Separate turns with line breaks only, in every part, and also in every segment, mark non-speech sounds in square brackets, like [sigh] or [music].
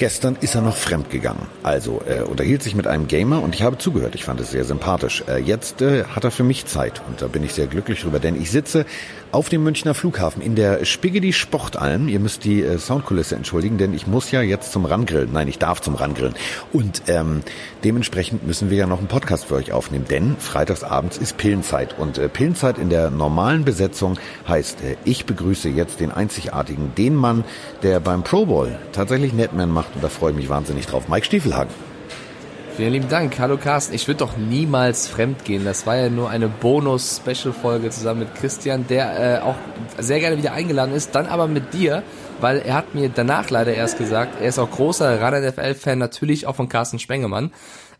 Gestern ist er noch fremd gegangen. Also er unterhielt sich mit einem Gamer und ich habe zugehört. Ich fand es sehr sympathisch. Äh, jetzt äh, hat er für mich Zeit und da bin ich sehr glücklich drüber, denn ich sitze auf dem Münchner Flughafen in der Spigedi Sportalm. Ihr müsst die äh, Soundkulisse entschuldigen, denn ich muss ja jetzt zum Rangrillen. Nein, ich darf zum Rangrillen. Und ähm, dementsprechend müssen wir ja noch einen Podcast für euch aufnehmen, denn freitagsabends ist Pillenzeit. Und äh, Pillenzeit in der normalen Besetzung heißt, äh, ich begrüße jetzt den einzigartigen, den Mann, der beim Pro Bowl tatsächlich Netman macht. Und da freue ich mich wahnsinnig drauf. Mike Stiefelhagen.
Vielen lieben Dank. Hallo Carsten. Ich würde doch niemals fremd gehen. Das war ja nur eine Bonus-Special-Folge zusammen mit Christian, der äh, auch sehr gerne wieder eingeladen ist. Dann aber mit dir, weil er hat mir danach leider erst gesagt, er ist auch großer Rad-NFL-Fan, natürlich auch von Carsten Spengemann.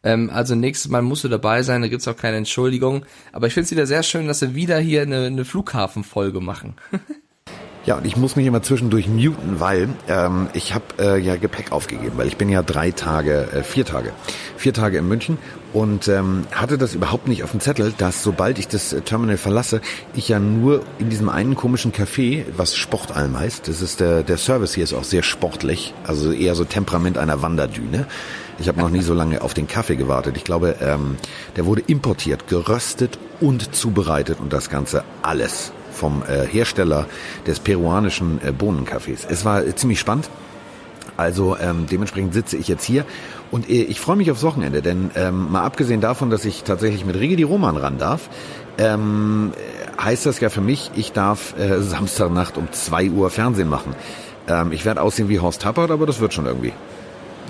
Ähm, also nächstes Mal musst du dabei sein, da gibt's auch keine Entschuldigung. Aber ich finde es wieder sehr schön, dass wir wieder hier eine, eine Flughafen-Folge machen. [laughs]
Ja, und ich muss mich immer zwischendurch muten, weil ähm, ich habe äh, ja Gepäck aufgegeben, weil ich bin ja drei Tage, äh, vier Tage, vier Tage in München und ähm, hatte das überhaupt nicht auf dem Zettel, dass sobald ich das äh, Terminal verlasse, ich ja nur in diesem einen komischen Café, was Sportalm heißt, das ist der, der Service hier ist auch sehr sportlich, also eher so Temperament einer Wanderdüne. Ich habe noch nie so lange auf den Kaffee gewartet. Ich glaube, ähm, der wurde importiert, geröstet und zubereitet und das Ganze alles vom äh, Hersteller des peruanischen äh, Bohnenkaffees. Es war äh, ziemlich spannend. Also ähm, dementsprechend sitze ich jetzt hier und äh, ich freue mich aufs Wochenende, denn ähm, mal abgesehen davon, dass ich tatsächlich mit Rigi die Roman ran darf, ähm, heißt das ja für mich, ich darf äh, Samstagnacht um zwei Uhr Fernsehen machen. Ähm, ich werde aussehen wie Horst Tappert, aber das wird schon irgendwie.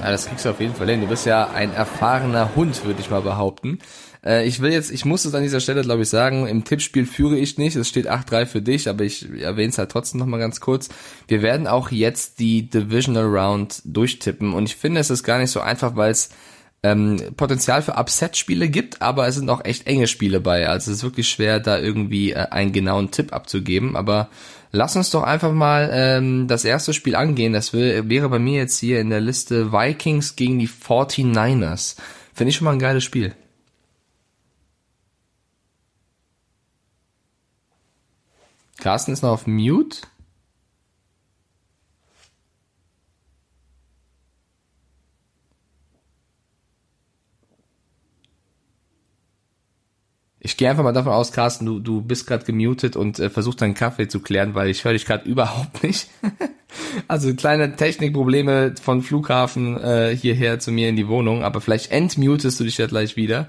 Ja, das kriegst du auf jeden Fall hin. Du bist ja ein erfahrener Hund, würde ich mal behaupten. Äh, ich will jetzt, ich muss es an dieser Stelle, glaube ich, sagen, im Tippspiel führe ich nicht. Es steht 8-3 für dich, aber ich erwähne es halt trotzdem nochmal ganz kurz. Wir werden auch jetzt die Divisional Round durchtippen und ich finde, es ist gar nicht so einfach, weil es ähm, Potenzial für Upset-Spiele gibt, aber es sind auch echt enge Spiele bei. Also es ist wirklich schwer, da irgendwie äh, einen genauen Tipp abzugeben. Aber lass uns doch einfach mal ähm, das erste Spiel angehen. Das will, wäre bei mir jetzt hier in der Liste Vikings gegen die 49ers. Finde ich schon mal ein geiles Spiel. Carsten ist noch auf Mute. Ich gehe einfach mal davon aus, Carsten, du, du bist gerade gemutet und äh, versuchst deinen Kaffee zu klären, weil ich höre dich gerade [laughs] überhaupt nicht. also kleine Technikprobleme von Flughafen äh, hierher zu mir in die Wohnung, aber vielleicht entmutest du dich ja gleich wieder.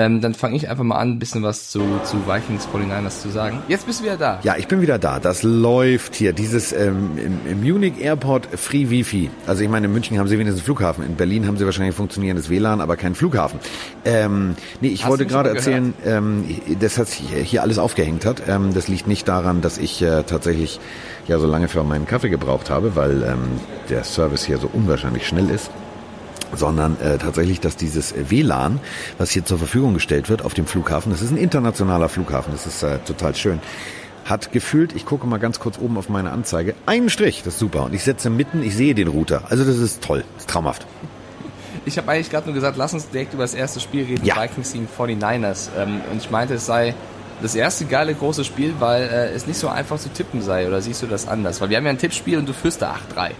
Ähm, dann fange ich einfach mal an, ein bisschen was zu, zu Vikings 49ers zu sagen. Jetzt bist du wieder da.
Ja, ich bin wieder da. Das läuft hier. Dieses ähm, im, im Munich Airport Free Wifi. Also ich meine, in München haben sie wenigstens einen Flughafen. In Berlin haben sie wahrscheinlich funktionierendes WLAN, aber keinen Flughafen. Ähm, nee, ich Hast wollte gerade erzählen, ähm, dass das hier alles aufgehängt hat. Ähm, das liegt nicht daran, dass ich äh, tatsächlich ja so lange für meinen Kaffee gebraucht habe, weil ähm, der Service hier so unwahrscheinlich schnell ist sondern äh, tatsächlich, dass dieses WLAN, was hier zur Verfügung gestellt wird auf dem Flughafen, das ist ein internationaler Flughafen, das ist äh, total schön, hat gefühlt, ich gucke mal ganz kurz oben auf meine Anzeige, einen Strich, das ist super. Und ich setze mitten, ich sehe den Router. Also das ist toll, das ist traumhaft.
Ich habe eigentlich gerade nur gesagt, lass uns direkt über das erste Spiel reden, ja. Vikings gegen 49ers. Ähm, und ich meinte, es sei das erste geile große Spiel, weil äh, es nicht so einfach zu tippen sei. Oder siehst du das anders? Weil wir haben ja ein Tippspiel und du führst da 8-3.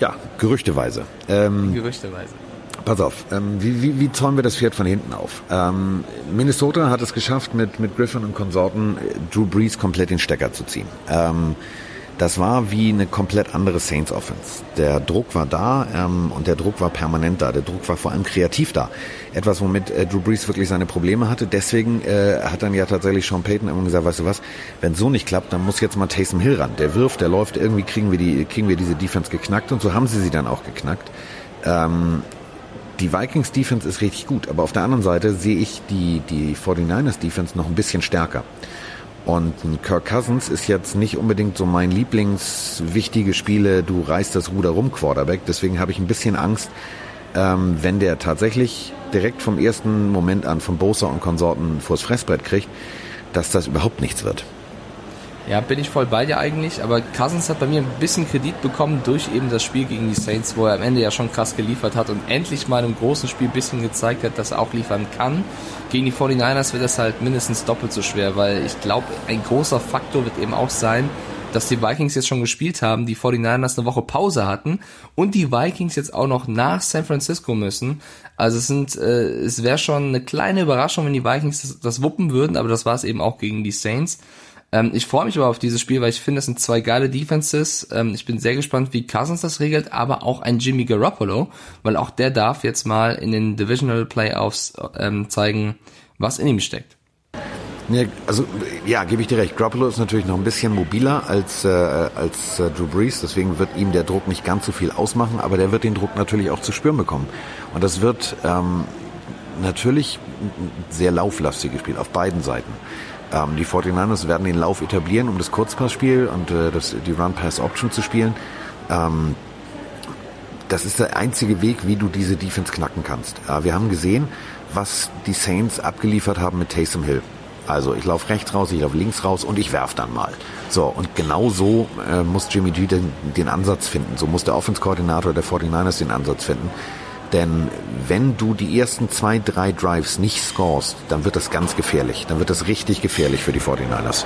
Ja, gerüchteweise. Ähm,
gerüchteweise.
Pass auf, ähm, wie, wie, wie zäumen wir das Pferd von hinten auf? Ähm, Minnesota hat es geschafft, mit, mit Griffin und Konsorten äh, Drew Brees komplett den Stecker zu ziehen. Ähm, das war wie eine komplett andere Saints Offense. Der Druck war da ähm, und der Druck war permanent da. Der Druck war vor allem kreativ da. Etwas, womit äh, Drew Brees wirklich seine Probleme hatte. Deswegen äh, hat dann ja tatsächlich Sean Payton immer gesagt, weißt du was, wenn so nicht klappt, dann muss jetzt mal Taysom Hill ran. Der wirft, der läuft, irgendwie kriegen wir, die, kriegen wir diese Defense geknackt und so haben sie sie dann auch geknackt. Ähm, die Vikings Defense ist richtig gut, aber auf der anderen Seite sehe ich die, die 49ers Defense noch ein bisschen stärker. Und Kirk Cousins ist jetzt nicht unbedingt so mein Lieblingswichtige Spiele, du reißt das Ruder rum Quarterback. Deswegen habe ich ein bisschen Angst, ähm, wenn der tatsächlich direkt vom ersten Moment an von Bosa und Konsorten vors Fressbrett kriegt, dass das überhaupt nichts wird.
Ja, bin ich voll bei dir eigentlich, aber Cousins hat bei mir ein bisschen Kredit bekommen durch eben das Spiel gegen die Saints, wo er am Ende ja schon krass geliefert hat und endlich mal im großen Spiel ein bisschen gezeigt hat, dass er auch liefern kann. Gegen die 49ers wird das halt mindestens doppelt so schwer, weil ich glaube, ein großer Faktor wird eben auch sein, dass die Vikings jetzt schon gespielt haben, die 49ers eine Woche Pause hatten und die Vikings jetzt auch noch nach San Francisco müssen. Also es sind, äh, es wäre schon eine kleine Überraschung, wenn die Vikings das, das wuppen würden, aber das war es eben auch gegen die Saints. Ähm, ich freue mich aber auf dieses Spiel, weil ich finde, es sind zwei geile Defenses. Ähm, ich bin sehr gespannt, wie Cousins das regelt, aber auch ein Jimmy Garoppolo, weil auch der darf jetzt mal in den Divisional Playoffs ähm, zeigen, was in ihm steckt.
Ja, also ja, gebe ich dir recht. Garoppolo ist natürlich noch ein bisschen mobiler als äh, als äh, Drew Brees, deswegen wird ihm der Druck nicht ganz so viel ausmachen, aber der wird den Druck natürlich auch zu spüren bekommen. Und das wird ähm, natürlich ein sehr lauflastiges Spiel auf beiden Seiten. Ähm, die 49ers werden den Lauf etablieren, um das Kurzpassspiel und äh, das, die Run-Pass-Option zu spielen. Ähm, das ist der einzige Weg, wie du diese Defense knacken kannst. Äh, wir haben gesehen, was die Saints abgeliefert haben mit Taysom Hill. Also ich laufe rechts raus, ich laufe links raus und ich werf dann mal. So, und genau so äh, muss Jimmy G den, den Ansatz finden. So muss der Offense-Koordinator der 49ers den Ansatz finden. Denn wenn du die ersten zwei, drei Drives nicht scorest, dann wird das ganz gefährlich. Dann wird das richtig gefährlich für die 49ers.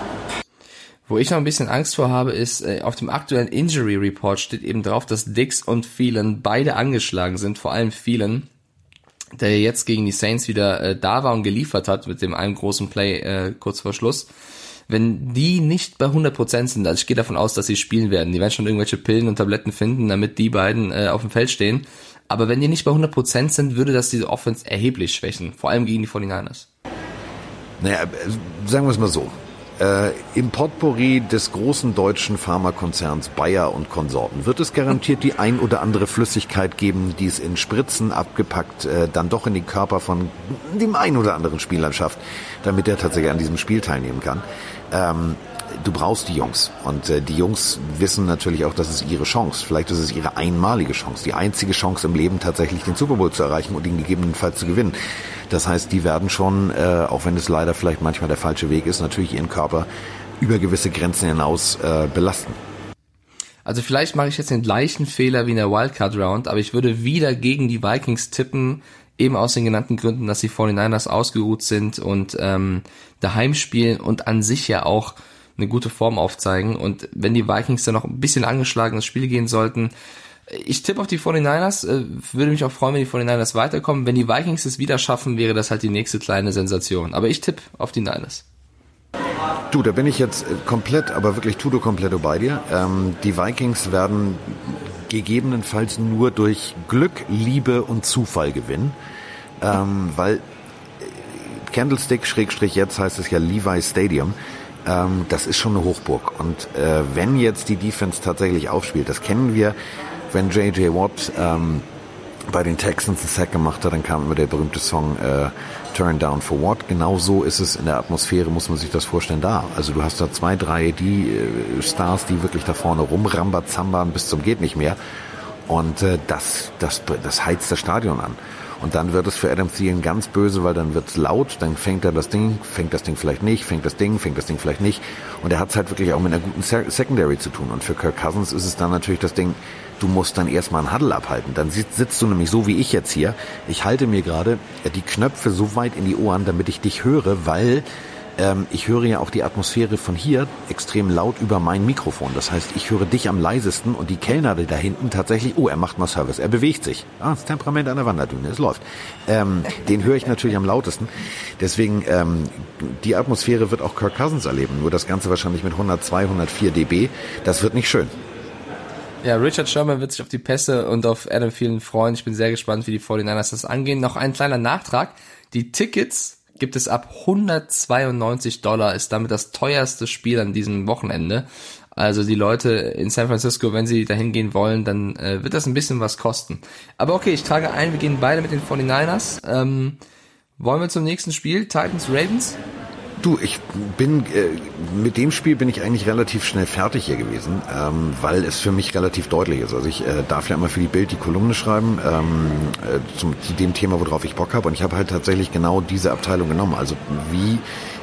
Wo ich noch ein bisschen Angst vor habe, ist, äh, auf dem aktuellen Injury Report steht eben drauf, dass Dix und Phelan beide angeschlagen sind, vor allem Phelan der jetzt gegen die Saints wieder äh, da war und geliefert hat mit dem einen großen Play äh, kurz vor Schluss. Wenn die nicht bei 100% sind, also ich gehe davon aus, dass sie spielen werden, die werden schon irgendwelche Pillen und Tabletten finden, damit die beiden äh, auf dem Feld stehen. Aber wenn die nicht bei 100% sind, würde das diese Offense erheblich schwächen, vor allem gegen die 49ers.
Naja, sagen wir es mal so äh, im Potpourri des großen deutschen Pharmakonzerns Bayer und Konsorten wird es garantiert die ein oder andere Flüssigkeit geben, die es in Spritzen abgepackt äh, dann doch in den Körper von dem ein oder anderen Spieler schafft, damit er tatsächlich an diesem Spiel teilnehmen kann. Ähm, du brauchst die Jungs. Und äh, die Jungs wissen natürlich auch, das ist ihre Chance. Vielleicht ist es ihre einmalige Chance, die einzige Chance im Leben tatsächlich den Super Bowl zu erreichen und ihn gegebenenfalls zu gewinnen. Das heißt, die werden schon, äh, auch wenn es leider vielleicht manchmal der falsche Weg ist, natürlich ihren Körper über gewisse Grenzen hinaus äh, belasten.
Also vielleicht mache ich jetzt den gleichen Fehler wie in der Wildcard Round, aber ich würde wieder gegen die Vikings tippen, eben aus den genannten Gründen, dass die 49ers ausgeruht sind und ähm, daheim spielen und an sich ja auch eine gute Form aufzeigen. Und wenn die Vikings dann noch ein bisschen angeschlagen ins Spiel gehen sollten, ich tippe auf die 49ers, äh, würde mich auch freuen, wenn die 49ers weiterkommen. Wenn die Vikings es wieder schaffen, wäre das halt die nächste kleine Sensation. Aber ich tippe auf die Niners.
Du, da bin ich jetzt komplett, aber wirklich tudo completo bei dir. Ähm, die Vikings werden gegebenenfalls nur durch Glück, Liebe und Zufall gewinnen, ähm, weil äh, Candlestick Schrägstrich jetzt heißt es ja Levi Stadium. Ähm, das ist schon eine Hochburg. Und äh, wenn jetzt die Defense tatsächlich aufspielt, das kennen wir wenn J.J. Watt ähm, bei den Texans einen Sack gemacht hat, dann kam immer der berühmte Song äh, Turn Down for What. Genau so ist es in der Atmosphäre, muss man sich das vorstellen, da. Also du hast da zwei, drei die äh, Stars, die wirklich da vorne rumrambazambern bis zum geht nicht mehr. Und äh, das, das, das heizt das Stadion an. Und dann wird es für Adam Thielen ganz böse, weil dann wird's laut, dann fängt er das Ding, fängt das Ding vielleicht nicht, fängt das Ding, fängt das Ding vielleicht nicht. Und er hat es halt wirklich auch mit einer guten Secondary zu tun. Und für Kirk Cousins ist es dann natürlich das Ding, du musst dann erstmal einen Huddle abhalten. Dann sitzt du nämlich so wie ich jetzt hier. Ich halte mir gerade die Knöpfe so weit in die Ohren, damit ich dich höre, weil ähm, ich höre ja auch die Atmosphäre von hier extrem laut über mein Mikrofon. Das heißt, ich höre dich am leisesten und die Kellner da hinten tatsächlich, oh, er macht mal Service, er bewegt sich. Ah, das Temperament an der Wanderdüne, es läuft. Ähm, den höre ich natürlich am lautesten. Deswegen, ähm, die Atmosphäre wird auch Kirk Cousins erleben. Nur das Ganze wahrscheinlich mit 102, 104 dB. Das wird nicht schön.
Ja, Richard Sherman wird sich auf die Pässe und auf Adam Thielen freuen. Ich bin sehr gespannt, wie die 49ers das angehen. Noch ein kleiner Nachtrag. Die Tickets gibt es ab 192 Dollar, ist damit das teuerste Spiel an diesem Wochenende. Also die Leute in San Francisco, wenn sie dahin gehen wollen, dann äh, wird das ein bisschen was kosten. Aber okay, ich trage ein, wir gehen beide mit den 49ers. Ähm, wollen wir zum nächsten Spiel? Titans Ravens?
Du, ich bin äh, mit dem Spiel bin ich eigentlich relativ schnell fertig hier gewesen, ähm, weil es für mich relativ deutlich ist. Also ich äh, darf ja immer für die Bild die Kolumne schreiben ähm, äh, zum, zu dem Thema, worauf ich Bock habe. Und ich habe halt tatsächlich genau diese Abteilung genommen. Also wie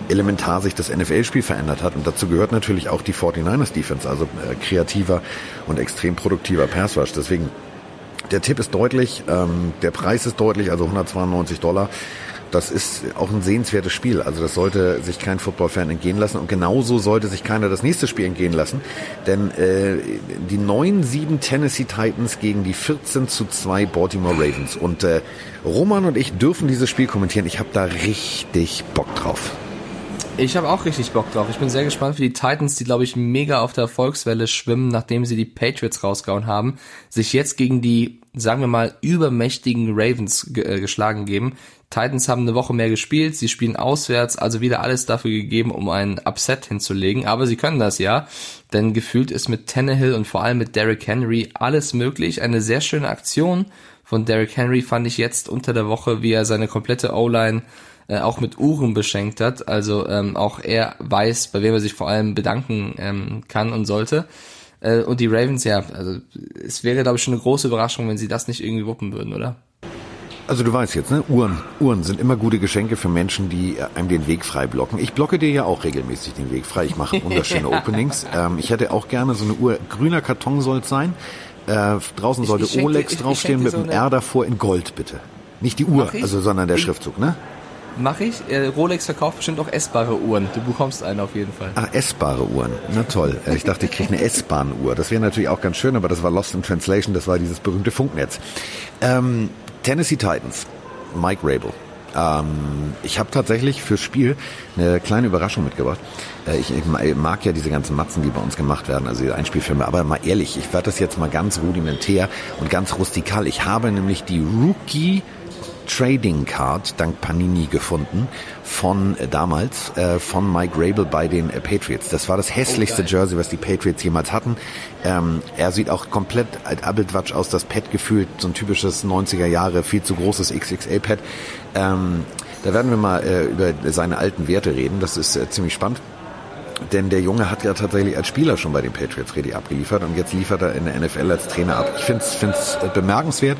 elementar sich das NFL-Spiel verändert hat. Und dazu gehört natürlich auch die 49ers Defense, also äh, kreativer und extrem produktiver Pass Rush. Deswegen der Tipp ist deutlich, ähm, der Preis ist deutlich, also 192 Dollar. Das ist auch ein sehenswertes Spiel. Also das sollte sich kein Football-Fan entgehen lassen. Und genauso sollte sich keiner das nächste Spiel entgehen lassen. Denn äh, die 9-7 Tennessee Titans gegen die 14 zu 2 Baltimore Ravens. Und äh, Roman und ich dürfen dieses Spiel kommentieren. Ich habe da richtig Bock drauf.
Ich habe auch richtig Bock drauf. Ich bin sehr gespannt für die Titans, die, glaube ich, mega auf der Erfolgswelle schwimmen, nachdem sie die Patriots rausgehauen haben, sich jetzt gegen die, sagen wir mal, übermächtigen Ravens ge äh, geschlagen geben. Titans haben eine Woche mehr gespielt, sie spielen auswärts, also wieder alles dafür gegeben, um einen Upset hinzulegen. Aber sie können das ja, denn gefühlt ist mit Tannehill und vor allem mit Derrick Henry alles möglich. Eine sehr schöne Aktion von Derrick Henry fand ich jetzt unter der Woche, wie er seine komplette O-Line äh, auch mit Uhren beschenkt hat. Also ähm, auch er weiß, bei wem er sich vor allem bedanken ähm, kann und sollte. Äh, und die Ravens, ja, also es wäre, glaube ich, schon eine große Überraschung, wenn sie das nicht irgendwie wuppen würden, oder?
Also du weißt jetzt, ne? Uhren. Uhren sind immer gute Geschenke für Menschen, die einem den Weg frei blocken. Ich blocke dir ja auch regelmäßig den Weg frei. Ich mache [laughs] wunderschöne Openings. Ähm, ich hätte auch gerne so eine Uhr. Grüner Karton soll es sein. Äh, draußen sollte ich, ich Olex ich, draufstehen mit einem so R davor in Gold, bitte. Nicht die Uhr, also sondern der Schriftzug, ne?
Mache ich. Rolex verkauft bestimmt auch essbare Uhren. Du bekommst eine auf jeden Fall.
Ah, essbare Uhren. Na toll. Ich dachte, ich kriege eine S-Bahn-Uhr. Das wäre natürlich auch ganz schön, aber das war Lost in Translation. Das war dieses berühmte Funknetz. Ähm, Tennessee Titans. Mike Rabel. Ähm, ich habe tatsächlich fürs Spiel eine kleine Überraschung mitgebracht. Äh, ich, ich, mag ja diese ganzen Matzen, die bei uns gemacht werden, also die Einspielfilme. Aber mal ehrlich, ich werde das jetzt mal ganz rudimentär und ganz rustikal. Ich habe nämlich die Rookie Trading Card dank Panini gefunden von äh, damals äh, von Mike Rabel bei den äh, Patriots. Das war das hässlichste oh, Jersey, was die Patriots jemals hatten. Ähm, er sieht auch komplett als Abeltwatsch aus, das Pad gefühlt, so ein typisches 90er Jahre, viel zu großes XXL-Pad. Ähm, da werden wir mal äh, über seine alten Werte reden. Das ist äh, ziemlich spannend. Denn der Junge hat ja tatsächlich als Spieler schon bei den Patriots richtig abgeliefert und jetzt liefert er in der NFL als Trainer ab. Ich finde es bemerkenswert.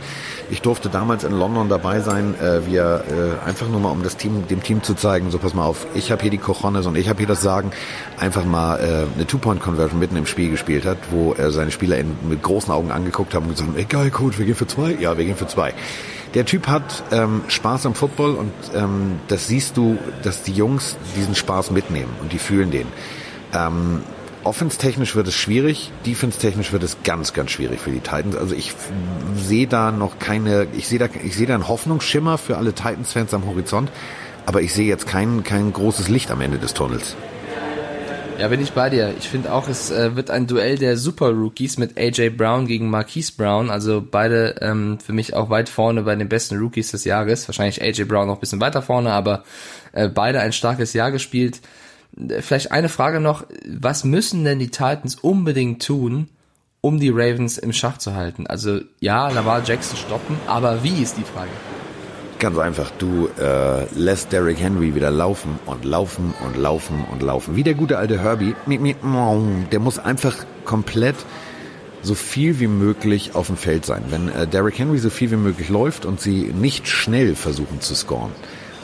Ich durfte damals in London dabei sein, äh, wie er äh, einfach nur mal, um das Team, dem Team zu zeigen, so pass mal auf, ich habe hier die Cojones und ich habe hier das Sagen, einfach mal äh, eine Two-Point-Conversion mitten im Spiel gespielt hat, wo er seine Spieler in, mit großen Augen angeguckt haben und gesagt haben, ey geil, Coach, wir gehen für zwei? Ja, wir gehen für zwei. Der Typ hat ähm, Spaß am Football und ähm, das siehst du, dass die Jungs diesen Spaß mitnehmen und die fühlen den. Ähm, Offense-technisch wird es schwierig, defense-technisch wird es ganz, ganz schwierig für die Titans. Also ich sehe da noch keine, ich sehe da, ich sehe da einen Hoffnungsschimmer für alle Titans-Fans am Horizont, aber ich sehe jetzt kein, kein großes Licht am Ende des Tunnels.
Ja, bin ich bei dir. Ich finde auch, es äh, wird ein Duell der Super Rookies mit AJ Brown gegen Marquise Brown. Also beide ähm, für mich auch weit vorne bei den besten Rookies des Jahres. Wahrscheinlich AJ Brown noch ein bisschen weiter vorne, aber äh, beide ein starkes Jahr gespielt. Äh, vielleicht eine Frage noch. Was müssen denn die Titans unbedingt tun, um die Ravens im Schach zu halten? Also ja, Lamar Jackson stoppen, aber wie ist die Frage?
Ganz einfach, du äh, lässt Derrick Henry wieder laufen und laufen und laufen und laufen. Wie der gute alte Herbie, der muss einfach komplett so viel wie möglich auf dem Feld sein. Wenn äh, Derrick Henry so viel wie möglich läuft und sie nicht schnell versuchen zu scoren,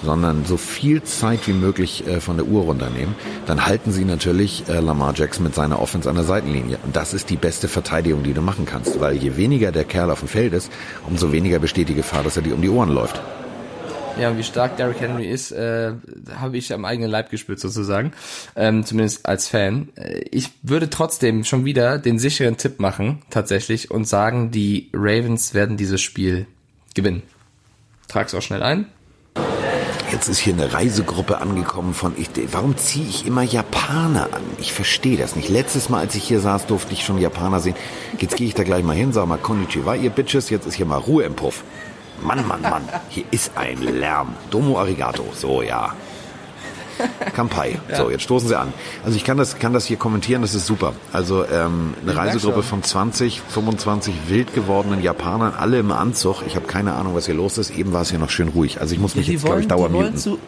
sondern so viel Zeit wie möglich äh, von der Uhr runternehmen, dann halten sie natürlich äh, Lamar Jackson mit seiner Offense an der Seitenlinie. Und das ist die beste Verteidigung, die du machen kannst, weil je weniger der Kerl auf dem Feld ist, umso weniger besteht die Gefahr, dass er dir um die Ohren läuft.
Ja, wie stark Derrick Henry ist, äh, habe ich am eigenen Leib gespürt sozusagen, ähm, zumindest als Fan. Äh, ich würde trotzdem schon wieder den sicheren Tipp machen, tatsächlich, und sagen, die Ravens werden dieses Spiel gewinnen. Trag's auch schnell ein.
Jetzt ist hier eine Reisegruppe angekommen von ich. Warum ziehe ich immer Japaner an? Ich verstehe das nicht. Letztes Mal, als ich hier saß, durfte ich schon Japaner sehen. Jetzt gehe ich da gleich mal hin, sag mal Konnichiwa, ihr Bitches. Jetzt ist hier mal Ruhe im Puff. Mann, Mann, Mann, hier ist ein Lärm. Domo arigato. So, ja. Kampai. Ja. So, jetzt stoßen sie an. Also ich kann das, kann das hier kommentieren, das ist super. Also ähm, eine ich Reisegruppe von 20, 25 wild gewordenen Japanern, alle im Anzug. Ich habe keine Ahnung, was hier los ist. Eben war es hier noch schön ruhig. Also ich muss mich ja, jetzt, glaube ich, dauermuten.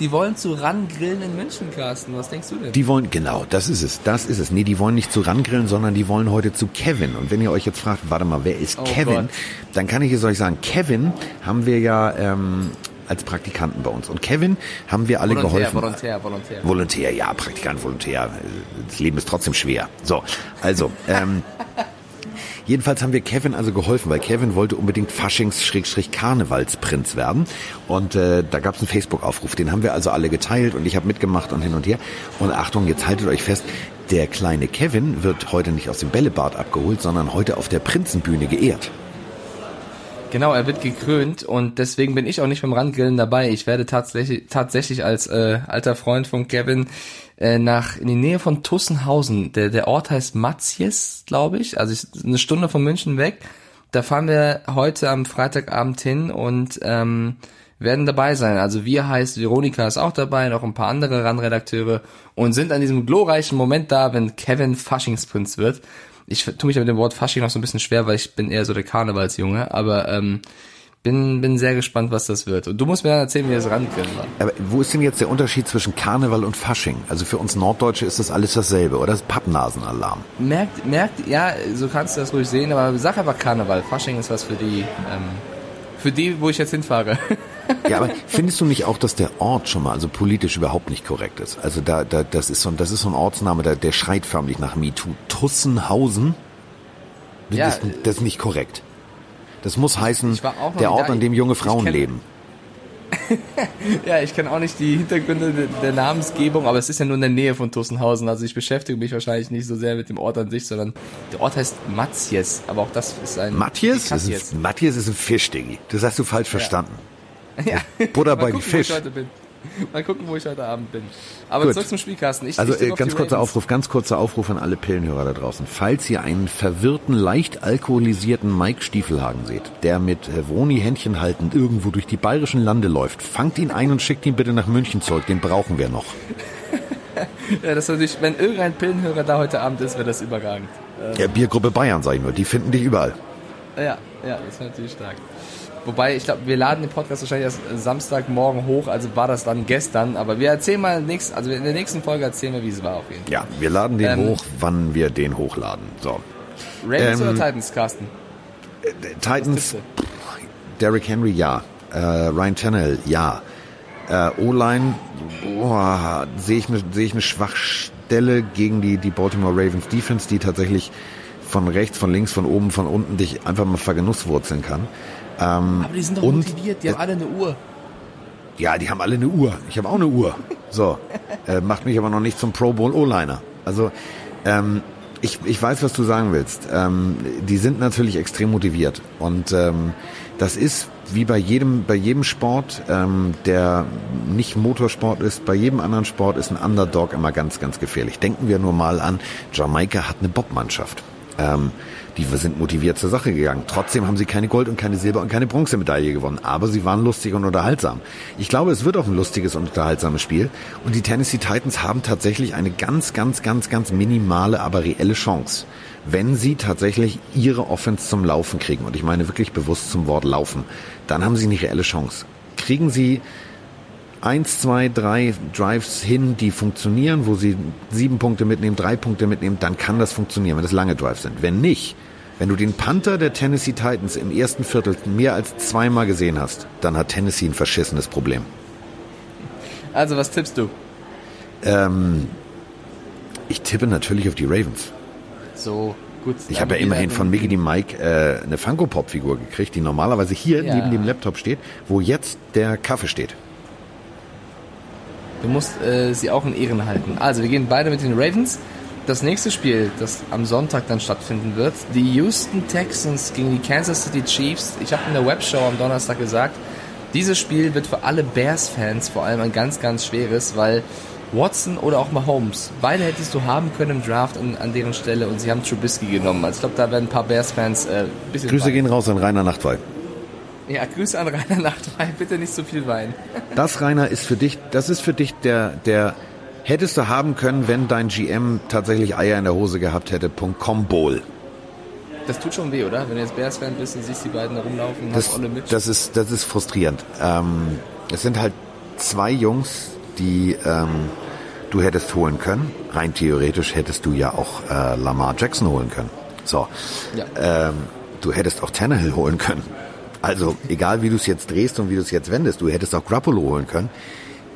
Die wollen zu Rangrillen in München, Carsten. Was denkst du denn?
Die wollen, genau, das ist es. Das ist es. Nee, die wollen nicht zu Rangrillen, sondern die wollen heute zu Kevin. Und wenn ihr euch jetzt fragt, warte mal, wer ist oh Kevin? Gott. Dann kann ich es euch sagen, Kevin haben wir ja ähm, als Praktikanten bei uns. Und Kevin haben wir alle Volontär, geholfen. Volontär, Volontär. Volontär, ja, Praktikant, Volontär. Das Leben ist trotzdem schwer. So, also, ähm, Jedenfalls haben wir Kevin also geholfen, weil Kevin wollte unbedingt Faschings-Karnevalsprinz werden. Und äh, da gab es einen Facebook-Aufruf, den haben wir also alle geteilt und ich habe mitgemacht und hin und her. Und Achtung, jetzt haltet euch fest, der kleine Kevin wird heute nicht aus dem Bällebad abgeholt, sondern heute auf der Prinzenbühne geehrt.
Genau, er wird gekrönt und deswegen bin ich auch nicht beim Randgrillen dabei. Ich werde tatsächlich, tatsächlich als äh, alter Freund von Kevin äh, nach in die Nähe von Tussenhausen. Der, der Ort heißt Matjes, glaube ich. Also ich, eine Stunde von München weg. Da fahren wir heute am Freitagabend hin und ähm, werden dabei sein. Also wir heißt Veronika ist auch dabei, noch ein paar andere Randredakteure und sind an diesem glorreichen Moment da, wenn Kevin Faschingsprinz wird ich tue mich mit dem Wort Fasching noch so ein bisschen schwer, weil ich bin eher so der Karnevalsjunge, aber ähm, bin, bin sehr gespannt, was das wird. Und du musst mir dann erzählen, wie das rankommt.
Aber wo ist denn jetzt der Unterschied zwischen Karneval und Fasching? Also für uns Norddeutsche ist das alles dasselbe, oder? Das ist Pappnasenalarm.
Merkt, merkt, ja, so kannst du das ruhig sehen, aber sag einfach Karneval. Fasching ist was für die, ähm, für die, wo ich jetzt hinfahre.
Ja, aber [laughs] findest du nicht auch, dass der Ort schon mal, also politisch überhaupt nicht korrekt ist? Also da, da das ist so, das ist so ein Ortsname, der, der schreit förmlich nach MeToo. Tussenhausen? Ja, das, das ist nicht korrekt. Das muss heißen, der Ort, an dem junge Frauen leben. [laughs]
ja, ich kenne auch nicht die Hintergründe der Namensgebung, aber es ist ja nur in der Nähe von Tussenhausen. Also ich beschäftige mich wahrscheinlich nicht so sehr mit dem Ort an sich, sondern der Ort heißt Matjes, aber auch das ist ein...
Matjes? Matjes ist ein Fisch, Diggi. Das hast du falsch ja. verstanden. [laughs] Ja. Butter bei Fisch. [laughs]
Mal gucken, wo ich heute Abend bin. Aber Gut. zurück zum Spielkasten.
Ich, also ich äh, ganz kurzer Aufruf, ganz kurzer Aufruf an alle Pillenhörer da draußen. Falls ihr einen verwirrten, leicht alkoholisierten Mike Stiefelhagen seht, der mit äh, Vroni Händchen haltend irgendwo durch die bayerischen Lande läuft, fangt ihn ein und schickt ihn bitte nach München zurück. Den brauchen wir noch. [laughs]
ja, das natürlich, wenn irgendein Pillenhörer da heute Abend ist, wäre das überragend.
Ja, Biergruppe Bayern, sag ich nur. Die finden dich überall.
Ja, ja, das ist natürlich stark. Wobei, ich glaube, wir laden den Podcast wahrscheinlich erst Samstagmorgen hoch, also war das dann gestern. Aber wir erzählen mal nächst, also in der nächsten Folge erzählen wir, wie es war auf jeden
Fall. Ja, wir laden den ähm, hoch, wann wir den hochladen. So.
Ravens ähm, oder Titans, Carsten?
Äh, Titans, Derrick Henry, ja. Äh, Ryan Tannehill, ja. Äh, O-Line, sehe ich eine seh ich eine Schwachstelle gegen die, die Baltimore Ravens Defense, die tatsächlich von rechts, von links, von oben, von unten dich einfach mal vergenusswurzeln kann.
Ähm, Aber die sind doch motiviert, die haben alle eine Uhr.
Ja, die haben alle eine Uhr. Ich habe auch eine Uhr. So, [laughs] äh, macht mich aber noch nicht zum Pro Bowl O-Liner. Also ähm, ich, ich weiß, was du sagen willst. Ähm, die sind natürlich extrem motiviert und ähm, das ist wie bei jedem bei jedem Sport, ähm, der nicht Motorsport ist, bei jedem anderen Sport ist ein Underdog immer ganz ganz gefährlich. Denken wir nur mal an, Jamaika hat eine Bobmannschaft. Ähm, die sind motiviert zur Sache gegangen. Trotzdem haben sie keine Gold- und keine Silber- und keine Bronzemedaille gewonnen. Aber sie waren lustig und unterhaltsam. Ich glaube, es wird auch ein lustiges und unterhaltsames Spiel. Und die Tennessee Titans haben tatsächlich eine ganz, ganz, ganz, ganz minimale, aber reelle Chance. Wenn sie tatsächlich ihre Offense zum Laufen kriegen, und ich meine wirklich bewusst zum Wort laufen, dann haben sie eine reelle Chance. Kriegen sie eins, zwei, drei Drives hin, die funktionieren, wo sie sieben Punkte mitnehmen, drei Punkte mitnehmen, dann kann das funktionieren, wenn das lange Drives sind. Wenn nicht, wenn du den Panther der Tennessee Titans im ersten Viertel mehr als zweimal gesehen hast, dann hat Tennessee ein verschissenes Problem.
Also, was tippst du?
Ähm, ich tippe natürlich auf die Ravens.
So, gut.
Ich habe ja immerhin von Mickey die Mike äh, eine Funko Pop Figur gekriegt, die normalerweise hier ja. neben dem Laptop steht, wo jetzt der Kaffee steht.
Du musst äh, sie auch in Ehren halten. Also, wir gehen beide mit den Ravens. Das nächste Spiel, das am Sonntag dann stattfinden wird, die Houston Texans gegen die Kansas City Chiefs. Ich habe in der Webshow am Donnerstag gesagt, dieses Spiel wird für alle Bears-Fans vor allem ein ganz, ganz schweres, weil Watson oder auch Mahomes, beide hättest du haben können im Draft an, an deren Stelle und sie haben Trubisky genommen. Also ich glaube, da werden ein paar Bears-Fans äh,
bisschen Grüße weinen. gehen raus an Rainer Nachtwey.
Ja, Grüße an Rainer Nachtwey. Bitte nicht so viel weinen.
Das, Rainer, ist für dich, das ist für dich der, der hättest du haben können, wenn dein GM tatsächlich Eier in der Hose gehabt hätte. .com Bowl.
Das tut schon weh, oder? Wenn du jetzt Bears-Fan bist und siehst die beiden da rumlaufen,
das, alle mit. Das ist, das ist frustrierend. Ähm, es sind halt zwei Jungs, die ähm, du hättest holen können. Rein theoretisch hättest du ja auch äh, Lamar Jackson holen können. So. Ja. Ähm, du hättest auch Tannehill holen können. Also egal wie du es jetzt drehst und wie du es jetzt wendest, du hättest auch Grappolo holen können.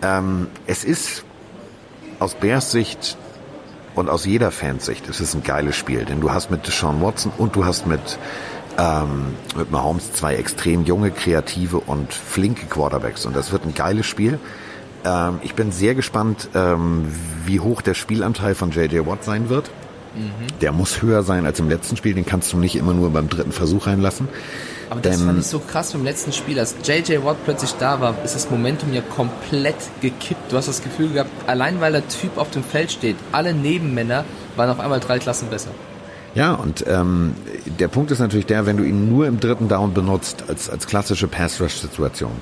Ähm, es ist aus Bears Sicht und aus jeder Fansicht ist es ein geiles Spiel, denn du hast mit Sean Watson und du hast mit ähm, mit Mahomes zwei extrem junge, kreative und flinke Quarterbacks und das wird ein geiles Spiel. Ähm, ich bin sehr gespannt, ähm, wie hoch der Spielanteil von J.J. Watt sein wird. Mhm. Der muss höher sein als im letzten Spiel, den kannst du nicht immer nur beim dritten Versuch reinlassen.
Aber das fand ich so krass beim letzten Spiel, als JJ Watt plötzlich da war, ist das Momentum ja komplett gekippt. Du hast das Gefühl gehabt, allein weil der Typ auf dem Feld steht, alle Nebenmänner waren auf einmal drei Klassen besser.
Ja, und ähm, der Punkt ist natürlich der, wenn du ihn nur im dritten Down benutzt, als, als klassische Pass-Rush-Situation,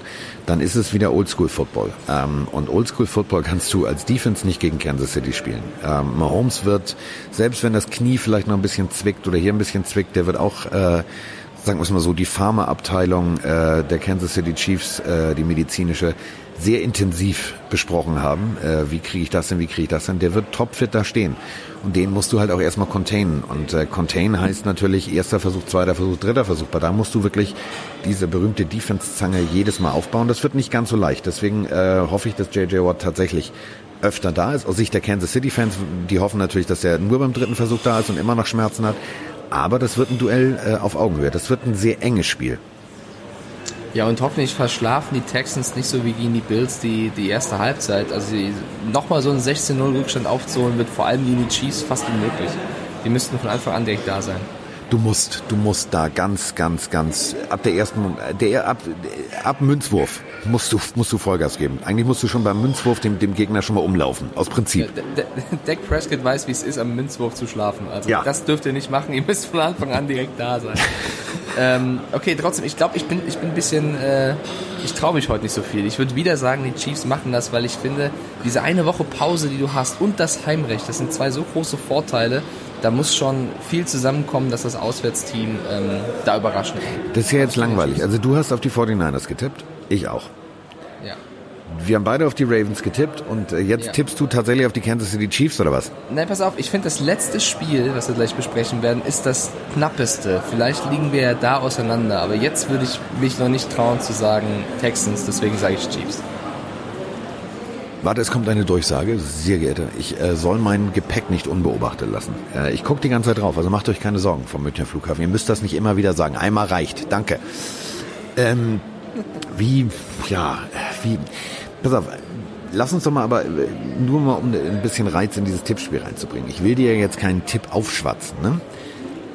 dann ist es wieder Oldschool-Football. Ähm, und Oldschool-Football kannst du als Defense nicht gegen Kansas City spielen. Ähm, Mahomes wird, selbst wenn das Knie vielleicht noch ein bisschen zwickt oder hier ein bisschen zwickt, der wird auch... Äh, sagen wir es mal so, die Pharmaabteilung äh, der Kansas City Chiefs, äh, die medizinische, sehr intensiv besprochen haben. Äh, wie kriege ich das denn, wie kriege ich das denn? Der wird topfit da stehen. Und den musst du halt auch erstmal containen. Und äh, contain heißt natürlich erster Versuch, zweiter Versuch, dritter Versuch. Aber da musst du wirklich diese berühmte Defense-Zange jedes Mal aufbauen. Das wird nicht ganz so leicht. Deswegen äh, hoffe ich, dass JJ Watt tatsächlich öfter da ist. Aus Sicht der Kansas City-Fans, die hoffen natürlich, dass er nur beim dritten Versuch da ist und immer noch Schmerzen hat. Aber das wird ein Duell äh, auf Augenhöhe. Das wird ein sehr enges Spiel.
Ja, und hoffentlich verschlafen die Texans nicht so wie gegen die Bills die, die erste Halbzeit. Also nochmal so einen 16-0 Rückstand aufzuholen, wird vor allem gegen die Chiefs fast unmöglich. Die müssten von Anfang an direkt da sein.
Du musst, du musst da ganz, ganz, ganz ab der ersten, der ab, ab Münzwurf musst du, musst du Vollgas geben. Eigentlich musst du schon beim Münzwurf dem, dem Gegner schon mal umlaufen, aus Prinzip.
Dak Prescott weiß, wie es ist, am Münzwurf zu schlafen. Also ja. das dürft ihr nicht machen. Ihr müsst von Anfang an direkt da sein. [laughs] ähm, okay, trotzdem, ich glaube, ich bin, ich bin ein bisschen, äh, ich traue mich heute nicht so viel. Ich würde wieder sagen, die Chiefs machen das, weil ich finde, diese eine Woche Pause, die du hast und das Heimrecht, das sind zwei so große Vorteile da muss schon viel zusammenkommen, dass das Auswärtsteam ähm, da überraschen kann.
Das ist ja jetzt langweilig. Also du hast auf die 49ers getippt, ich auch. Ja. Wir haben beide auf die Ravens getippt und äh, jetzt ja. tippst du tatsächlich auf die Kansas City Chiefs oder was?
Nein, pass auf, ich finde das letzte Spiel, was wir gleich besprechen werden, ist das knappeste. Vielleicht liegen wir ja da auseinander, aber jetzt würde ich mich noch nicht trauen zu sagen Texans, deswegen sage ich Chiefs.
Warte, es kommt eine Durchsage. Sehr geehrte, ich äh, soll mein Gepäck nicht unbeobachtet lassen. Äh, ich gucke die ganze Zeit drauf, also macht euch keine Sorgen vom Münchner Flughafen. Ihr müsst das nicht immer wieder sagen. Einmal reicht. Danke. Ähm, wie, ja, wie, pass auf, lass uns doch mal aber, nur mal um ein bisschen Reiz in dieses Tippspiel reinzubringen. Ich will dir jetzt keinen Tipp aufschwatzen, ne?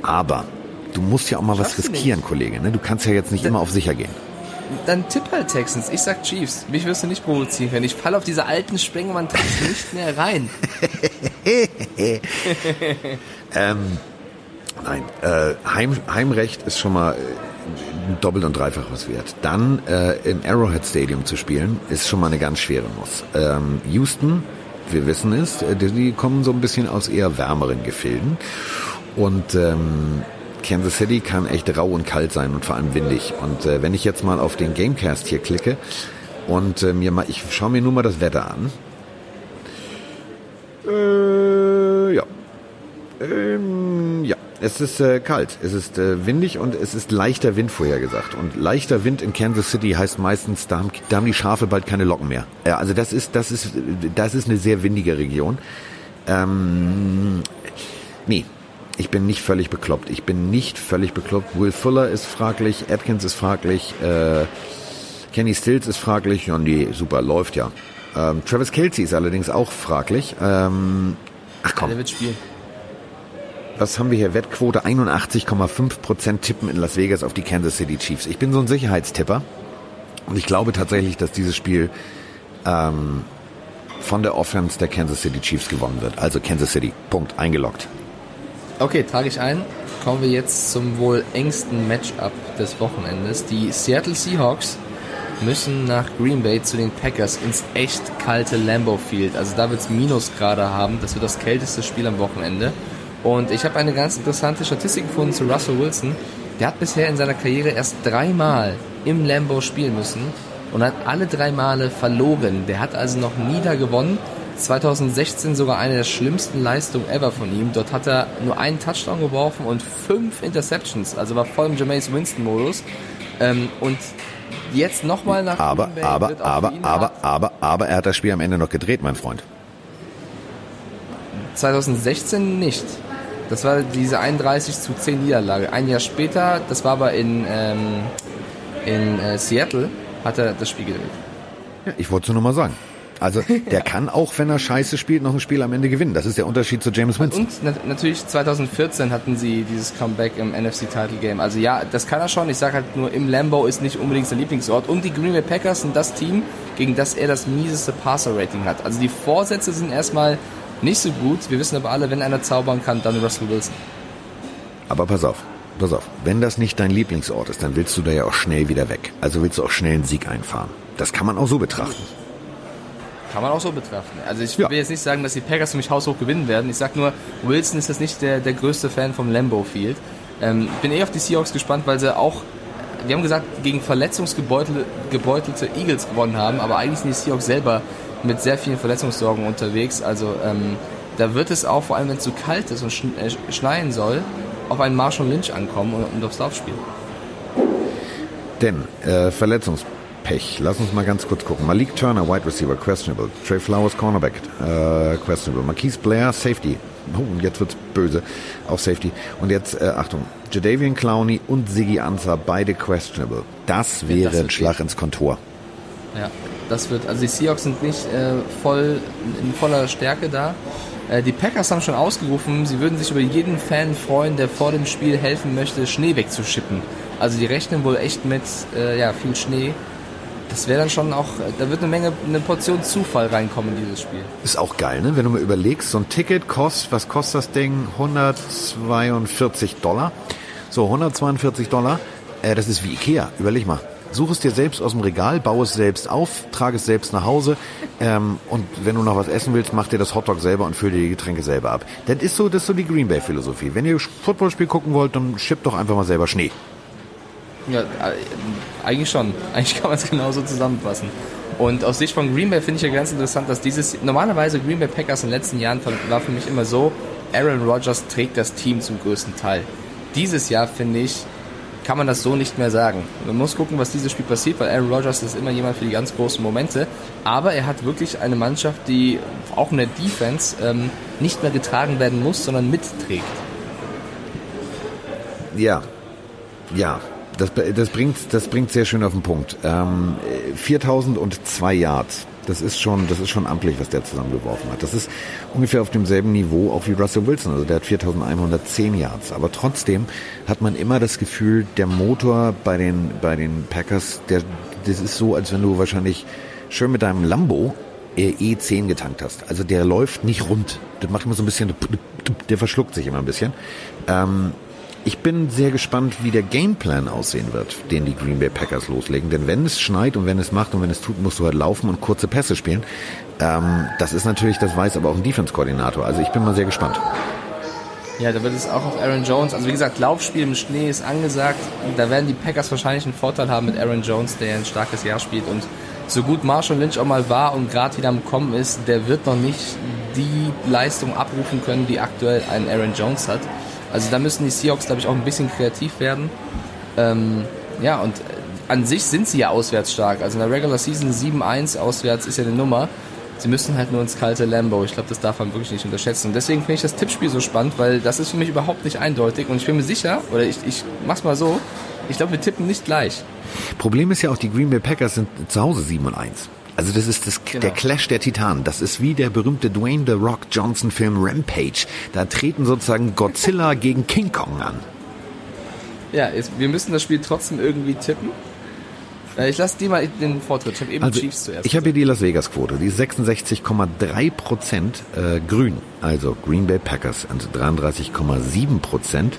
Aber du musst ja auch mal was riskieren, Kollege, ne? Du kannst ja jetzt nicht immer auf sicher gehen
dann tipp halt Texans. Ich sag Chiefs. Mich wirst du nicht provozieren können. Ich falle auf diese alten Sprengemann-Tricks nicht mehr rein. [laughs] [laughs]
ähm, nein, äh, Heim, Heimrecht ist schon mal äh, doppelt und dreifach was wert. Dann äh, im Arrowhead Stadium zu spielen, ist schon mal eine ganz schwere Nuss. Ähm, Houston, wir wissen es, äh, die kommen so ein bisschen aus eher wärmeren Gefilden. Und ähm, Kansas City kann echt rau und kalt sein und vor allem windig. Und äh, wenn ich jetzt mal auf den Gamecast hier klicke und äh, mir mal, ich schaue mir nur mal das Wetter an. Äh, ja. Ähm, es ist äh, kalt, es ist äh, windig und es ist leichter Wind vorhergesagt. Und leichter Wind in Kansas City heißt meistens, da haben, da haben die Schafe bald keine Locken mehr. Ja, also das ist, das ist, das ist eine sehr windige Region. Ähm, nee, ich bin nicht völlig bekloppt. Ich bin nicht völlig bekloppt. Will Fuller ist fraglich, Atkins ist fraglich, äh, Kenny Stills ist fraglich. Ja, nee, super, läuft ja. Ähm, Travis Kelsey ist allerdings auch fraglich. Ähm, ach komm.
Der wird spielen.
Was haben wir hier? Wettquote 81,5% tippen in Las Vegas auf die Kansas City Chiefs. Ich bin so ein Sicherheitstipper. Und ich glaube tatsächlich, dass dieses Spiel ähm, von der Offense der Kansas City Chiefs gewonnen wird. Also Kansas City. Punkt. Eingeloggt.
Okay, trage ich ein. Kommen wir jetzt zum wohl engsten Matchup des Wochenendes. Die Seattle Seahawks müssen nach Green Bay zu den Packers ins echt kalte Lambeau Field. Also da wird es Minusgrade haben. Das wird das kälteste Spiel am Wochenende. Und ich habe eine ganz interessante Statistik gefunden zu Russell Wilson. Der hat bisher in seiner Karriere erst dreimal im Lambeau spielen müssen und hat alle drei Male verloren. Der hat also noch nie da gewonnen. 2016 sogar eine der schlimmsten Leistungen ever von ihm. Dort hat er nur einen Touchdown geworfen und fünf Interceptions, also war voll im Jameis Winston-Modus. Ähm, und jetzt nochmal nach
aber, Bay aber, aber, aber, aber, aber, er hat das Spiel am Ende noch gedreht, mein Freund.
2016 nicht. Das war diese 31 zu 10 Niederlage. Ein Jahr später, das war aber in, ähm, in äh, Seattle, hat er das Spiel gewinnt.
Ja, ich wollte es nur mal sagen. Also der [laughs] kann auch, wenn er scheiße spielt, noch ein Spiel am Ende gewinnen. Das ist der Unterschied zu James Winston.
Und na natürlich 2014 hatten sie dieses Comeback im NFC Title Game. Also ja, das kann er schon. Ich sage halt nur, im Lambo ist nicht unbedingt sein Lieblingsort. Und die Green Bay Packers sind das Team, gegen das er das mieseste Passer-Rating hat. Also die Vorsätze sind erstmal nicht so gut. Wir wissen aber alle, wenn einer zaubern kann, dann Russell Wilson.
Aber pass auf, pass auf. Wenn das nicht dein Lieblingsort ist, dann willst du da ja auch schnell wieder weg. Also willst du auch schnell einen Sieg einfahren. Das kann man auch so betrachten.
Kann man auch so betrachten. Also ich ja. will jetzt nicht sagen, dass die Packers für mich haushoch gewinnen werden. Ich sag nur, Wilson ist jetzt nicht der, der größte Fan vom Lambeau Field. Ähm, bin eh auf die Seahawks gespannt, weil sie auch, wir haben gesagt, gegen verletzungsgebeutelte Eagles gewonnen haben, aber eigentlich sind die Seahawks selber mit sehr vielen Verletzungssorgen unterwegs. Also ähm, da wird es auch, vor allem wenn es zu so kalt ist und äh, schneien soll, auf einen Marshall Lynch ankommen und, und aufs Laufspiel.
Denn äh, Verletzungs Pech. Lass uns mal ganz kurz gucken. Malik Turner, Wide Receiver, questionable. Trey Flowers, Cornerback, äh, questionable. Marquise Blair, Safety. Oh, und jetzt wird's böse. Auf Safety. Und jetzt, äh, Achtung, Jadavian Clowney und Siggy Ansah, beide questionable. Das wäre ja, das ein Schlag ins Kontor.
Ja, das wird, also die Seahawks sind nicht äh, voll in voller Stärke da. Äh, die Packers haben schon ausgerufen, sie würden sich über jeden Fan freuen, der vor dem Spiel helfen möchte, Schnee wegzuschippen. Also die rechnen wohl echt mit äh, ja, viel Schnee das wäre dann schon auch, da wird eine Menge, eine Portion Zufall reinkommen in dieses Spiel.
Ist auch geil, ne? Wenn du mal überlegst, so ein Ticket kostet, was kostet das Ding? 142 Dollar. So, 142 Dollar. Äh, das ist wie Ikea. Überleg mal. Such es dir selbst aus dem Regal, baue es selbst auf, trage es selbst nach Hause ähm, und wenn du noch was essen willst, mach dir das Hotdog selber und fülle dir die Getränke selber ab. Das ist so, das ist so die Green Bay Philosophie. Wenn ihr Footballspiel gucken wollt, dann schippt doch einfach mal selber Schnee.
Ja, äh, eigentlich schon. [laughs] Eigentlich kann man es genauso zusammenfassen. Und aus Sicht von Green Bay finde ich ja ganz interessant, dass dieses, normalerweise Green Bay Packers in den letzten Jahren war für mich immer so, Aaron Rodgers trägt das Team zum größten Teil. Dieses Jahr finde ich, kann man das so nicht mehr sagen. Man muss gucken, was dieses Spiel passiert, weil Aaron Rodgers ist immer jemand für die ganz großen Momente. Aber er hat wirklich eine Mannschaft, die auch in der Defense ähm, nicht mehr getragen werden muss, sondern mitträgt.
Ja, ja, das, das, bringt, das bringt sehr schön auf den Punkt. Ähm, 4002 Yards. Das ist schon, das ist schon amtlich, was der zusammengeworfen hat. Das ist ungefähr auf demselben Niveau auch wie Russell Wilson. Also der hat 4110 Yards. Aber trotzdem hat man immer das Gefühl, der Motor bei den, bei den Packers, der, das ist so, als wenn du wahrscheinlich schön mit deinem Lambo E10 getankt hast. Also der läuft nicht rund. Das macht immer so ein bisschen, der verschluckt sich immer ein bisschen. Ähm, ich bin sehr gespannt, wie der Gameplan aussehen wird, den die Green Bay Packers loslegen. Denn wenn es schneit und wenn es macht und wenn es tut, musst du halt laufen und kurze Pässe spielen. Ähm, das ist natürlich, das weiß aber auch ein Defense-Koordinator. Also ich bin mal sehr gespannt.
Ja, da wird es auch auf Aaron Jones. Also wie gesagt, Laufspiel im Schnee ist angesagt. Da werden die Packers wahrscheinlich einen Vorteil haben mit Aaron Jones, der ein starkes Jahr spielt. Und so gut Marshall Lynch auch mal war und gerade wieder am Kommen ist, der wird noch nicht die Leistung abrufen können, die aktuell ein Aaron Jones hat. Also da müssen die Seahawks, glaube ich, auch ein bisschen kreativ werden. Ähm, ja, und an sich sind sie ja auswärts stark. Also in der Regular Season 7-1 auswärts ist ja eine Nummer. Sie müssen halt nur ins kalte Lambo. Ich glaube, das darf man wirklich nicht unterschätzen. Und deswegen finde ich das Tippspiel so spannend, weil das ist für mich überhaupt nicht eindeutig. Und ich bin mir sicher, oder ich, ich mach's mal so, ich glaube, wir tippen nicht gleich.
Problem ist ja auch, die Green Bay Packers sind zu Hause 7 und 1. Also das ist das, genau. der Clash der Titanen. Das ist wie der berühmte Dwayne The Rock Johnson Film Rampage. Da treten sozusagen Godzilla [laughs] gegen King Kong an.
Ja, jetzt, wir müssen das Spiel trotzdem irgendwie tippen. Äh, ich lasse dir mal den Vortritt. Ich habe eben
also,
Chiefs zuerst.
Ich habe hier die Las Vegas Quote, die ist 66,3 Prozent äh, grün, also Green Bay Packers und 33,7 Prozent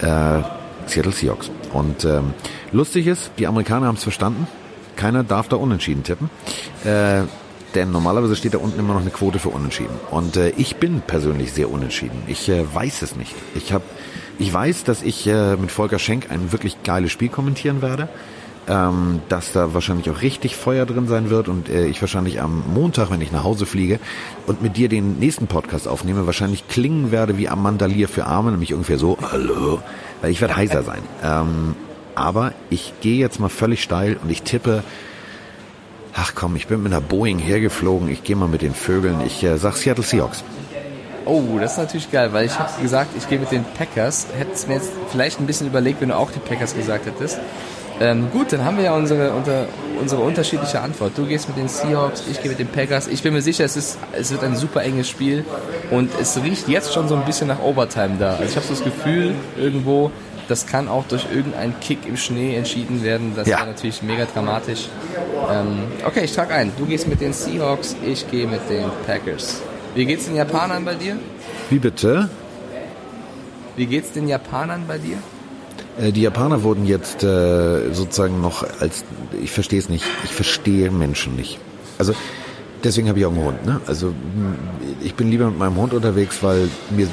äh, Seattle Seahawks. Und ähm, lustig ist, die Amerikaner haben es verstanden. Keiner darf da unentschieden tippen. Äh, denn normalerweise steht da unten immer noch eine Quote für unentschieden. Und äh, ich bin persönlich sehr unentschieden. Ich äh, weiß es nicht. Ich habe, ich weiß, dass ich äh, mit Volker Schenk ein wirklich geiles Spiel kommentieren werde. Ähm, dass da wahrscheinlich auch richtig Feuer drin sein wird und äh, ich wahrscheinlich am Montag, wenn ich nach Hause fliege und mit dir den nächsten Podcast aufnehme, wahrscheinlich klingen werde wie Amanda Lear für Arme, nämlich ungefähr so, hallo, weil ich werde heiser sein. Ähm, aber ich gehe jetzt mal völlig steil und ich tippe, ach komm, ich bin mit einer Boeing hergeflogen, ich gehe mal mit den Vögeln, ich äh, sag Seattle Seahawks.
Oh, das ist natürlich geil, weil ich habe gesagt, ich gehe mit den Packers. Hättest mir jetzt vielleicht ein bisschen überlegt, wenn du auch die Packers gesagt hättest. Ähm, gut, dann haben wir ja unsere, unter, unsere unterschiedliche Antwort. Du gehst mit den Seahawks, ich gehe mit den Packers. Ich bin mir sicher, es, ist, es wird ein super enges Spiel und es riecht jetzt schon so ein bisschen nach Overtime da. Also ich habe so das Gefühl, irgendwo, das kann auch durch irgendeinen Kick im Schnee entschieden werden. Das ja. wäre natürlich mega dramatisch. Ähm, okay, ich trage ein. Du gehst mit den Seahawks, ich gehe mit den Packers. Wie geht's den Japanern bei dir?
Wie bitte?
Wie geht's den Japanern bei dir?
Äh, die Japaner wurden jetzt äh, sozusagen noch als, ich verstehe es nicht, ich verstehe Menschen nicht. Also deswegen habe ich auch einen Hund. Ne? Also ich bin lieber mit meinem Hund unterwegs, weil mir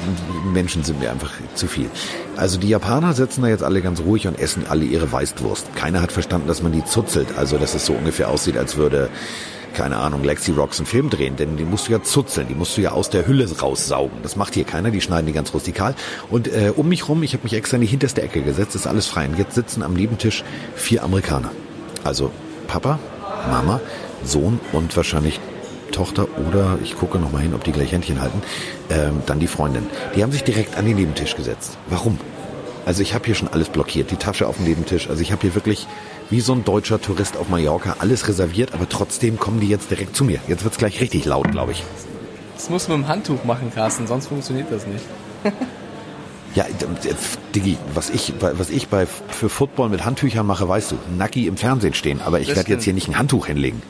Menschen sind mir einfach zu viel. Also die Japaner sitzen da jetzt alle ganz ruhig und essen alle ihre Weißwurst. Keiner hat verstanden, dass man die zuzelt. Also dass es so ungefähr aussieht, als würde keine Ahnung, Lexi Rocks einen Film drehen, denn die musst du ja zuzeln, die musst du ja aus der Hülle raussaugen. Das macht hier keiner, die schneiden die ganz rustikal. Und äh, um mich rum, ich habe mich extra in die hinterste Ecke gesetzt, ist alles frei. Und jetzt sitzen am Nebentisch vier Amerikaner. Also Papa, Mama, Sohn und wahrscheinlich Tochter oder ich gucke noch mal hin, ob die gleich Händchen halten, ähm, dann die Freundin. Die haben sich direkt an den Nebentisch gesetzt. Warum? Also ich habe hier schon alles blockiert, die Tasche auf dem Nebentisch. Also ich habe hier wirklich wie so ein deutscher Tourist auf Mallorca alles reserviert, aber trotzdem kommen die jetzt direkt zu mir. Jetzt wird's gleich richtig laut, glaube ich.
Das muss man mit dem Handtuch machen, Carsten, sonst funktioniert das nicht.
Ja, Diggi, was ich, was ich bei, für Football mit Handtüchern mache, weißt du, Nacki im Fernsehen stehen, aber ich werde jetzt hier nicht ein Handtuch hinlegen.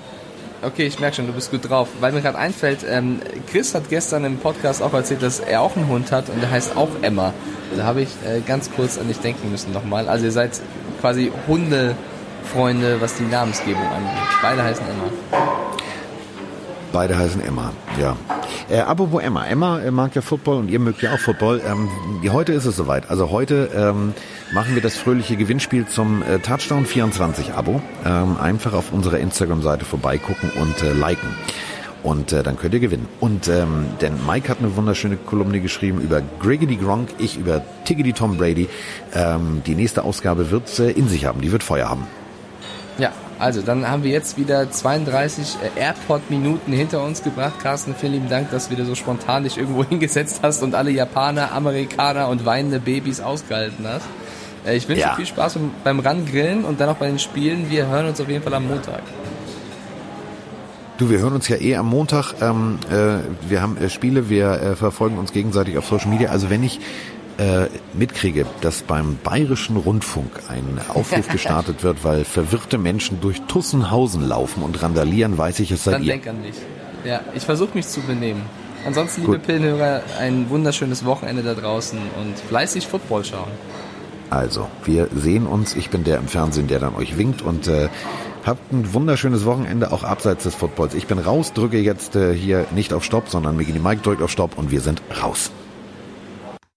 Okay, ich merke schon, du bist gut drauf. Weil mir gerade einfällt, ähm, Chris hat gestern im Podcast auch erzählt, dass er auch einen Hund hat und der heißt auch Emma. Da habe ich äh, ganz kurz an dich denken müssen nochmal. Also ihr seid quasi Hundefreunde, was die Namensgebung angeht. Beide heißen Emma.
Beide heißen Emma, ja. Äh, apropos Emma. Emma äh, mag ja Football und ihr mögt ja auch Football. Ähm, heute ist es soweit. Also heute ähm, machen wir das fröhliche Gewinnspiel zum äh, Touchdown 24 Abo. Ähm, einfach auf unserer Instagram-Seite vorbeigucken und äh, liken. Und äh, dann könnt ihr gewinnen. Und ähm, denn Mike hat eine wunderschöne Kolumne geschrieben über Griggity Gronk, ich über Tiggity Tom Brady. Ähm, die nächste Ausgabe wird äh, in sich haben, die wird Feuer haben.
Ja, also dann haben wir jetzt wieder 32 äh, AirPod-Minuten hinter uns gebracht. Carsten, vielen lieben Dank, dass du wieder so spontan dich irgendwo [laughs] hingesetzt hast und alle Japaner, Amerikaner und weinende Babys ausgehalten hast. Äh, ich wünsche ja. dir viel Spaß beim Rangrillen und dann auch bei den Spielen. Wir hören uns auf jeden Fall am Montag.
Du, wir hören uns ja eh am Montag. Ähm, äh, wir haben äh, Spiele, wir äh, verfolgen uns gegenseitig auf Social Media. Also wenn ich äh, mitkriege, dass beim Bayerischen Rundfunk ein Aufruf [laughs] gestartet wird, weil verwirrte Menschen durch Tussenhausen laufen und randalieren, weiß ich, es seid
Dann
ihr.
denk an mich. Ja, ich versuche mich zu benehmen. Ansonsten, liebe Gut. Pillenhörer, ein wunderschönes Wochenende da draußen und fleißig Football schauen.
Also, wir sehen uns. Ich bin der im Fernsehen, der dann euch winkt und äh, Habt ein wunderschönes Wochenende, auch abseits des Footballs. Ich bin raus, drücke jetzt äh, hier nicht auf Stopp, sondern Migini Mike drückt auf Stopp und wir sind raus.